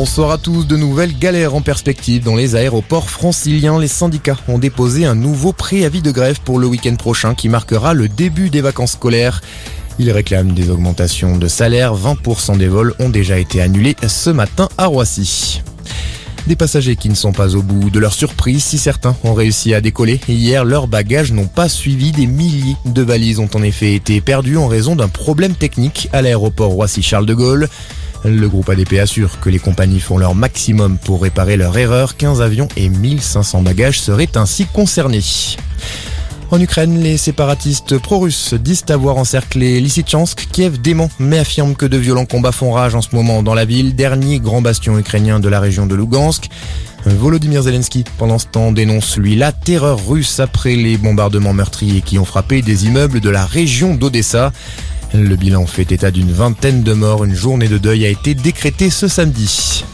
Bonsoir à tous. De nouvelles galères en perspective dans les aéroports franciliens. Les syndicats ont déposé un nouveau préavis de grève pour le week-end prochain qui marquera le début des vacances scolaires. Ils réclament des augmentations de salaire. 20% des vols ont déjà été annulés ce matin à Roissy. Des passagers qui ne sont pas au bout de leur surprise si certains ont réussi à décoller. Hier, leurs bagages n'ont pas suivi. Des milliers de valises ont en effet été perdues en raison d'un problème technique à l'aéroport Roissy-Charles de Gaulle. Le groupe ADP assure que les compagnies font leur maximum pour réparer leur erreur. 15 avions et 1500 bagages seraient ainsi concernés. En Ukraine, les séparatistes pro-russes disent avoir encerclé Lysychansk. Kiev dément mais affirme que de violents combats font rage en ce moment dans la ville, dernier grand bastion ukrainien de la région de Lugansk. Volodymyr Zelensky, pendant ce temps, dénonce lui la terreur russe après les bombardements meurtriers qui ont frappé des immeubles de la région d'Odessa. Le bilan fait état d'une vingtaine de morts. Une journée de deuil a été décrétée ce samedi.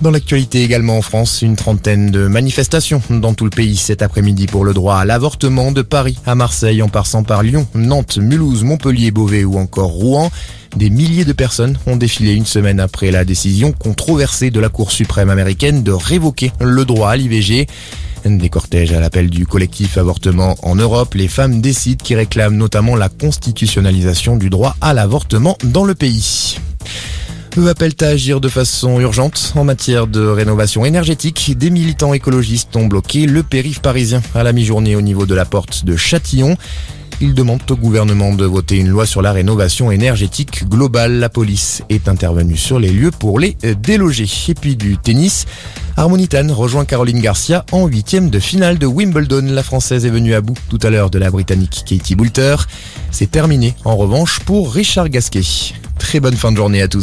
Dans l'actualité également en France, une trentaine de manifestations dans tout le pays cet après-midi pour le droit à l'avortement de Paris à Marseille en passant par Lyon, Nantes, Mulhouse, Montpellier, Beauvais ou encore Rouen. Des milliers de personnes ont défilé une semaine après la décision controversée de la Cour suprême américaine de révoquer le droit à l'IVG. Des cortèges à l'appel du collectif avortement en Europe, les femmes décident qui réclament notamment la constitutionnalisation du droit à l'avortement dans le pays. Eux appellent à agir de façon urgente en matière de rénovation énergétique. Des militants écologistes ont bloqué le périph' parisien à la mi-journée au niveau de la porte de Châtillon. Ils demandent au gouvernement de voter une loi sur la rénovation énergétique globale. La police est intervenue sur les lieux pour les déloger. Et puis du tennis. Harmonitan rejoint Caroline Garcia en huitième de finale de Wimbledon. La Française est venue à bout tout à l'heure de la Britannique Katie Boulter. C'est terminé en revanche pour Richard Gasquet. Très bonne fin de journée à tous.